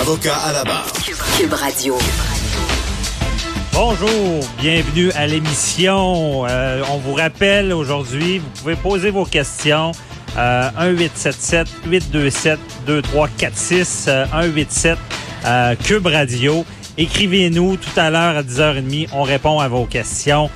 Avocat à la barre. Cube Radio. Bonjour, bienvenue à l'émission. Euh, on vous rappelle aujourd'hui, vous pouvez poser vos questions. Euh, 1-877-827-2346, euh, 187 euh, Cube Radio. Écrivez-nous tout à l'heure à 10h30, on répond à vos questions.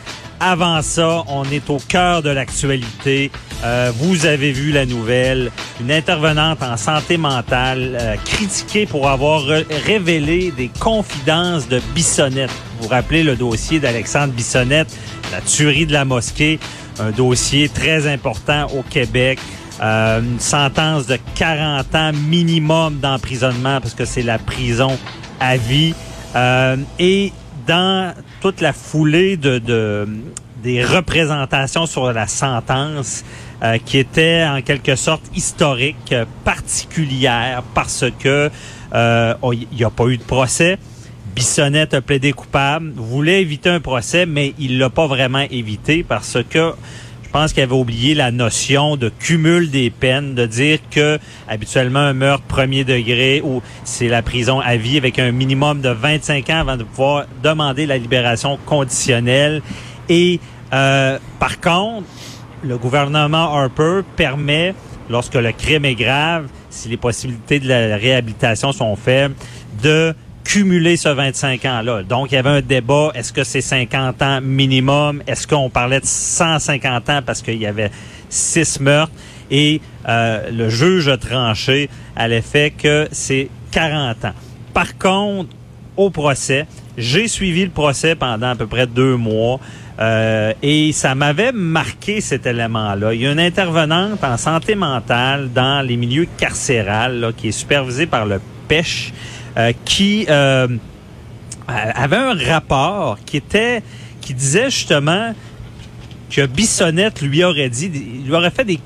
Avant ça, on est au cœur de l'actualité. Euh, vous avez vu la nouvelle, une intervenante en santé mentale euh, critiquée pour avoir révélé des confidences de Bissonnette. Vous vous rappelez le dossier d'Alexandre Bissonnette, la tuerie de la mosquée, un dossier très important au Québec. Euh, une sentence de 40 ans minimum d'emprisonnement parce que c'est la prison à vie. Euh, et dans toute la foulée de, de- des représentations sur la sentence euh, qui était en quelque sorte historique, euh, particulière parce que euh, oh, il n'y a pas eu de procès. Bissonnette a plaidé coupable, voulait éviter un procès, mais il l'a pas vraiment évité parce que pense qu'il avait oublié la notion de cumul des peines, de dire que habituellement un meurtre premier degré ou c'est la prison à vie avec un minimum de 25 ans avant de pouvoir demander la libération conditionnelle. Et euh, par contre, le gouvernement Harper permet, lorsque le crime est grave, si les possibilités de la réhabilitation sont faibles, de cumuler ce 25 ans-là. Donc, il y avait un débat, est-ce que c'est 50 ans minimum? Est-ce qu'on parlait de 150 ans parce qu'il y avait six meurtres? Et euh, le juge a tranché à l'effet que c'est 40 ans. Par contre, au procès, j'ai suivi le procès pendant à peu près deux mois. Euh, et ça m'avait marqué cet élément-là. Il y a une intervenante en santé mentale dans les milieux carcérales là, qui est supervisée par le PECH euh, qui euh, avait un rapport qui était qui disait justement que Bissonnette lui aurait dit, lui aurait fait des,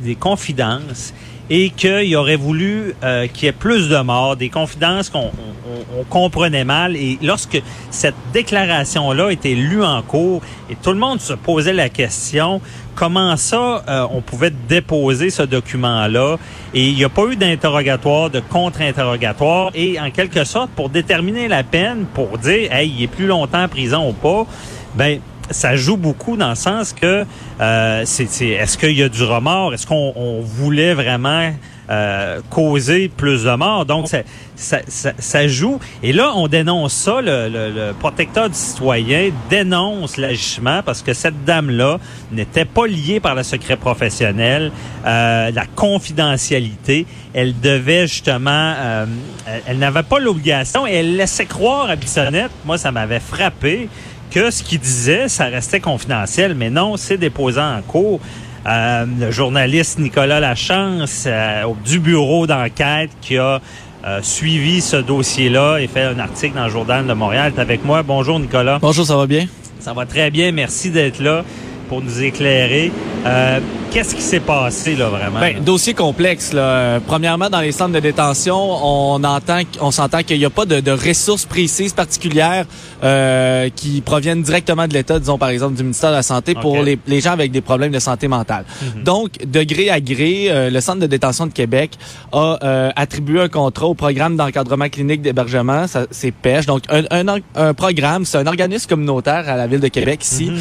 des confidences et qu'il aurait voulu euh, qu'il y ait plus de morts, des confidences qu'on on- on comprenait mal. Et lorsque cette déclaration-là était lue en cours, et tout le monde se posait la question, comment ça euh, on pouvait déposer ce document-là, et il n'y a pas eu d'interrogatoire, de contre-interrogatoire, et en quelque sorte, pour déterminer la peine, pour dire, hey, il est plus longtemps en prison ou pas, ben ça joue beaucoup dans le sens que euh, c'est, est-ce qu'il y a du remords? Est-ce qu'on on voulait vraiment euh, causer plus de morts? Donc, ça, ça, ça, ça joue. Et là, on dénonce ça. Le, le, le protecteur du citoyen dénonce l'agissement parce que cette dame-là n'était pas liée par le secret professionnel, euh, la confidentialité. Elle devait justement... euh, elle, elle n'avait pas l'obligation et elle laissait croire à Bissonnette. Moi, ça m'avait frappé que ce qu'il disait, ça restait confidentiel, mais non, c'est déposé en cours. Euh, le journaliste Nicolas Lachance euh, du bureau d'enquête qui a euh, suivi ce dossier-là et fait un article dans le Journal de Montréal est avec moi. Bonjour Nicolas. Bonjour, ça va bien? Ça va très bien, merci d'être là pour nous éclairer. Euh, Qu'est-ce qui s'est passé là vraiment? Ben, là? dossier complexe. Là. Premièrement, dans les centres de détention, on entend, on s'entend qu'il n'y a pas de, de ressources précises particulières euh, qui proviennent directement de l'État, disons par exemple du ministère de la Santé, pour les, les gens avec des problèmes de santé mentale. Donc, de gré à gré, euh, le centre de détention de Québec a euh, attribué un contrat au programme d'encadrement clinique d'hébergement, c'est PECH. Donc, un, un, un programme, c'est un organisme communautaire à la ville de Québec ici, Mhm.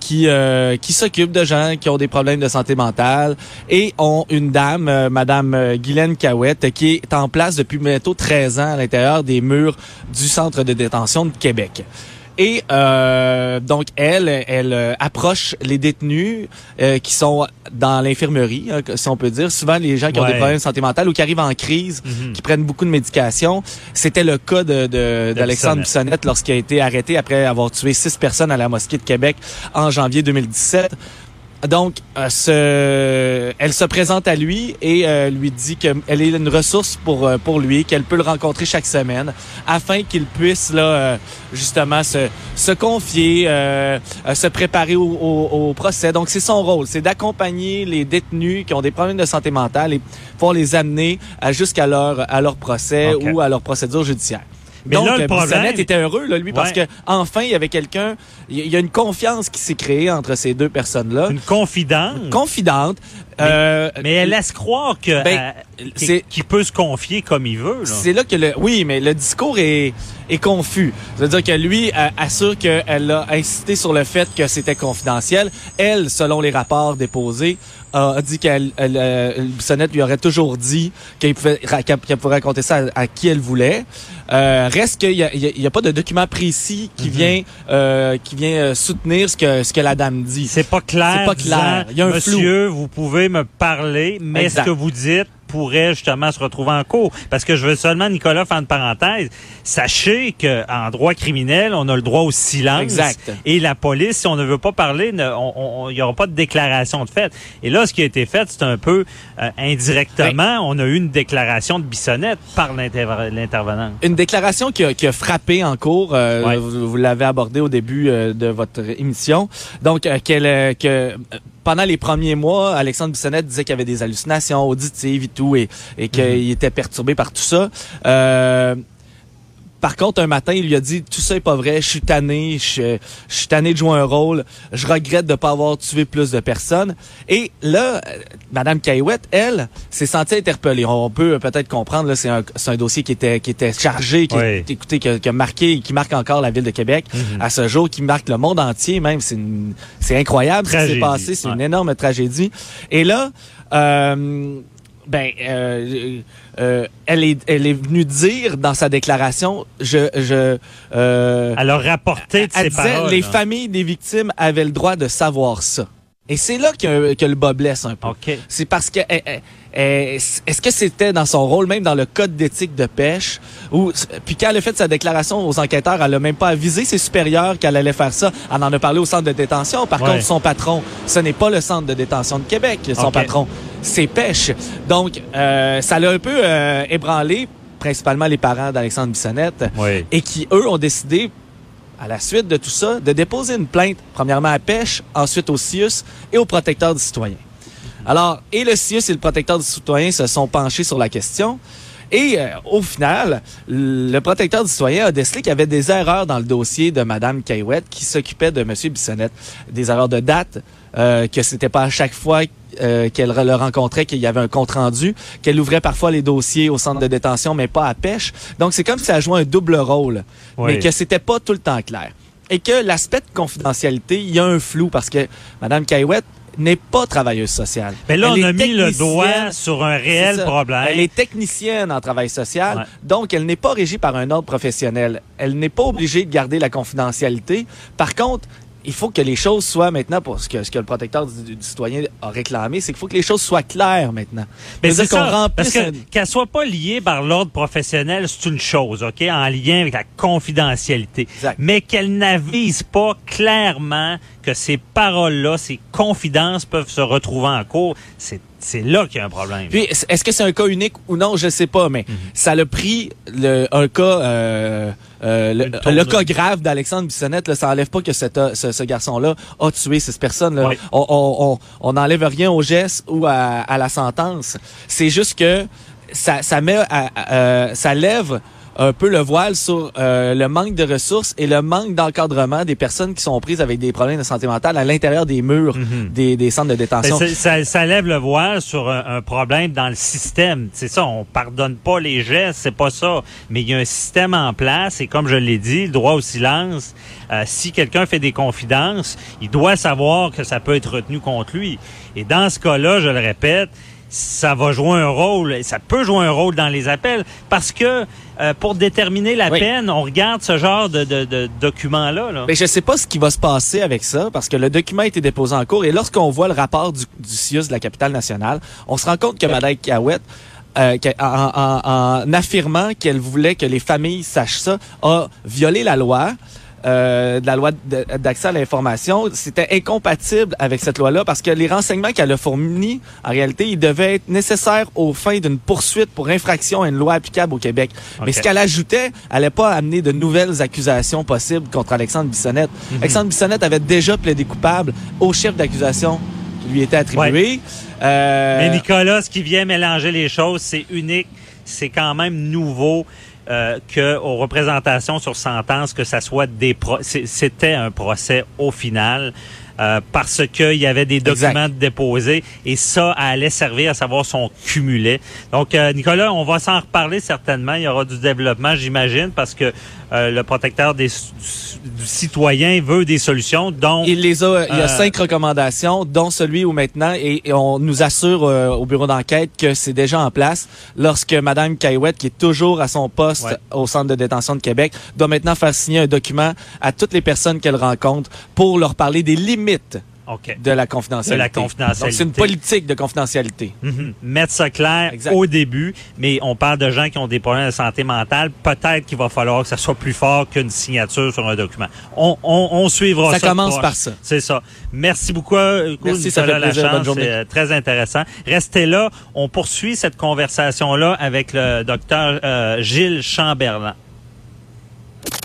Qui euh, qui s'occupe de gens qui ont des problèmes de santé mentale et ont une dame, euh, Madame euh, Guylaine Cahouette, qui est en place depuis bientôt 13 ans à l'intérieur des murs du centre de détention de Québec. Et euh, donc elle, elle euh, approche les détenus euh, qui sont dans l'infirmerie, hein, si on peut dire. Souvent les gens qui ont des problèmes de santé mentale ou qui arrivent en crise, Mhm. qui prennent beaucoup de médication. C'était le cas de, de- d'Alexandre. Bissonnette lorsqu'il a été arrêté après avoir tué six personnes à la mosquée de Québec en janvier 2017. Donc, euh, ce, elle se présente à lui et euh, lui dit qu'elle est une ressource pour euh, pour lui, qu'elle peut le rencontrer chaque semaine, afin qu'il puisse là euh, justement se se confier, euh, se préparer au, au- au procès. Donc, c'est son rôle, c'est d'accompagner les détenus qui ont des problèmes de santé mentale et pour les amener jusqu'à leur à leur procès ou à leur procédure judiciaire. Mais Donc, là, le euh, problème- était heureux, là, lui, parce que enfin, il y avait quelqu'un, il y- a une confiance qui s'est créée entre ces deux personnes-là Une confidente. confidente. euh, mais elle laisse croire que Ben, euh, qu'il- c'est- qu'il peut se confier comme il veut. C'est là que le oui, mais le discours est est confus. C'est-à-dire que lui euh, assure qu'elle a insisté sur le fait que c'était confidentiel. Elle, selon les rapports déposés, a dit qu'elle elle, euh, Bissonnette lui aurait toujours dit qu'elle pouvait qu'elle raconter ça à, à qui elle voulait. Euh, reste qu'il y a, a- pas de document précis qui vient euh, qui vient euh, soutenir ce que ce que la dame dit. C'est pas clair. C'est pas clair. Il y a un flou. Monsieur, vous pouvez me parler, mais Exact. ce que vous dites pourrait justement se retrouver en cours. Parce que je veux seulement, Nicolas, faire une parenthèse. Sachez que en droit criminel, on a le droit au silence. Exact. Et la police, si on ne veut pas parler, il n'y aura pas de déclaration de fait. Et là, ce qui a été fait, c'est un peu euh, indirectement. On a eu une déclaration de Bissonnette par l'inter- l'intervenant. Une déclaration qui a, qui a frappé en cours, euh, vous, vous l'avez abordé au début euh, de votre émission. Donc, euh, qu'elle, euh, que pendant les premiers mois, Alexandre Bissonnette disait qu'il y avait des hallucinations auditives tout, et, et qu'il était perturbé par tout ça. Euh, par contre, un matin, il lui a dit tout ça est pas vrai, je suis tanné, je, je suis tanné de jouer un rôle, je regrette de pas avoir tué plus de personnes. Et là, Madame Caillouette, elle, s'est sentie interpellée. On peut peut-être comprendre, là, c'est un, c'est un dossier qui était qui était chargé, qui, Oui. écoutez, qui, a, qui a marqué, qui marque encore la ville de Québec Mhm. à ce jour, qui marque le monde entier. Même, c'est une- c'est incroyable ce qui s'est passé, c'est ouais. une énorme tragédie. Et là. Euh, ben, euh, euh, elle est, elle est venue dire dans sa déclaration, je, je, euh, Elle a rapporté de elle ses disait, paroles. les là. familles des victimes avaient le droit de savoir ça. Et c'est là que, que le bas blesse un peu. OK. C'est parce que eh, eh, eh, est-ce que c'était dans son rôle, même dans le code d'éthique de pêche, ou puis quand elle a fait sa déclaration aux enquêteurs, elle a même pas avisé ses supérieurs qu'elle allait faire ça. Elle en a parlé au centre de détention. Par Ouais. contre, son patron, ce n'est pas le centre de détention de Québec. Son patron, c'est pêche. Donc, euh, ça l'a un peu euh, ébranlé, principalement les parents d'Alexandre Bissonnette Oui. et qui, eux, ont décidé, à la suite de tout ça, de déposer une plainte, premièrement à Pêche, ensuite au CIUS et au protecteur du citoyen. Alors, et le CIUS et le protecteur du citoyen se sont penchés sur la question. Et euh, au final, le protecteur du citoyen a décelé qu'il y avait des erreurs dans le dossier de Madame Caillouette qui s'occupait de Monsieur Bissonnette. Des erreurs de date, euh, que c'était pas à chaque fois euh, qu'elle le rencontrait qu'il y avait un compte rendu, qu'elle ouvrait parfois les dossiers au centre de détention, mais pas à pêche. Donc c'est comme si elle jouait un double rôle, Oui. mais que c'était pas tout le temps clair. Et que l'aspect de confidentialité, il y a un flou parce que Madame Caillouette n'est pas travailleuse sociale. Mais là, Elle on a est mis le technicienne. doigt sur un réel problème. Elle est technicienne en travail social, Ouais. donc elle n'est pas régie par un ordre professionnel. Elle n'est pas obligée de garder la confidentialité. Par contre, il faut que les choses soient maintenant, pour ce que, ce que le protecteur du, du citoyen a réclamé, c'est qu'il faut que les choses soient claires maintenant. Mais c'est qu'on parce que un- qu'elle soit pas liée par l'ordre professionnel, c'est une chose, OK, en lien avec la confidentialité. Exact. Mais qu'elle n'avise pas clairement que ces paroles-là, ces confidences peuvent se retrouver en cours, c'est c'est là qu'il y a un problème. Puis, est-ce que c'est un cas unique ou non, je sais pas, mais Mhm. ça l'a pris le, un cas, euh, euh, le, cas grave d'Alexandre Bissonnette. Là, ça enlève pas que cet, ce, ce garçon-là a tué ces personnes-là. Oui. On, on, on, on n'enlève rien au geste ou à, à la sentence. C'est juste que ça, ça met, à- à- euh, ça lève un peu le voile sur euh, le manque de ressources et le manque d'encadrement des personnes qui sont prises avec des problèmes de santé mentale à l'intérieur des murs Mhm. des, des centres de détention. Ben, ça, ça- ça lève le voile sur un, un problème dans le système. C'est ça, on pardonne pas les gestes, c'est pas ça. Mais il y a un système en place et comme je l'ai dit, le droit au silence, euh, si quelqu'un fait des confidences, il doit savoir que ça peut être retenu contre lui. Et dans ce cas-là, je le répète, ça va jouer un rôle, ça peut jouer un rôle dans les appels parce que euh, pour déterminer la Oui. peine, on regarde ce genre de, de, de documents-là. Là. Mais je sais pas ce qui va se passer avec ça parce que le document a été déposé en cours et lorsqu'on voit le rapport du, du CIUS de la capitale nationale, on se rend compte que Mme Cahouette, euh, en, en- en affirmant qu'elle voulait que les familles sachent ça, a violé la loi. Euh, de la loi d'accès à l'information, c'était incompatible avec cette loi-là parce que les renseignements qu'elle a fournis, en réalité, ils devaient être nécessaires aux fins d'une poursuite pour infraction à une loi applicable au Québec. Mais ce qu'elle ajoutait, elle n'allait pas amener de nouvelles accusations possibles contre Alexandre Bissonnette. Mhm. Alexandre Bissonnette avait déjà plaidé coupable au chef d'accusation qui lui était attribué. Euh... Mais Nicolas, ce qui vient mélanger les choses, c'est unique, c'est quand même nouveau. Euh, que aux représentations sur sentence que ça soit des pro c'était un procès au final euh, parce qu'il y avait des documents déposés et ça allait servir à savoir son cumulé. Donc euh, Nicolas, on va s'en reparler certainement, il y aura du développement j'imagine parce que euh, le protecteur des, du, citoyen veut des solutions dont il les a il y a cinq recommandations dont celui où maintenant et, on nous assure au bureau d'enquête que c'est déjà en place lorsque madame Caillouette qui est toujours à son poste au centre de détention de Québec doit maintenant faire signer un document à toutes les personnes qu'elle rencontre pour leur parler des limites de la confidentialité. De la confidentialité. c'est une politique de confidentialité. Mhm. Mettre ça clair au début, mais on parle de gens qui ont des problèmes de santé mentale. Peut-être qu'il va falloir que ça soit plus fort qu'une signature sur un document. On, on, on suivra ça. Ça commence par ça. C'est ça. Merci beaucoup. Euh, Merci, ça fait plaisir. Bonne journée. C'est euh, très intéressant. Restez là. On poursuit cette conversation-là avec le docteur euh, Gilles Chamberlain.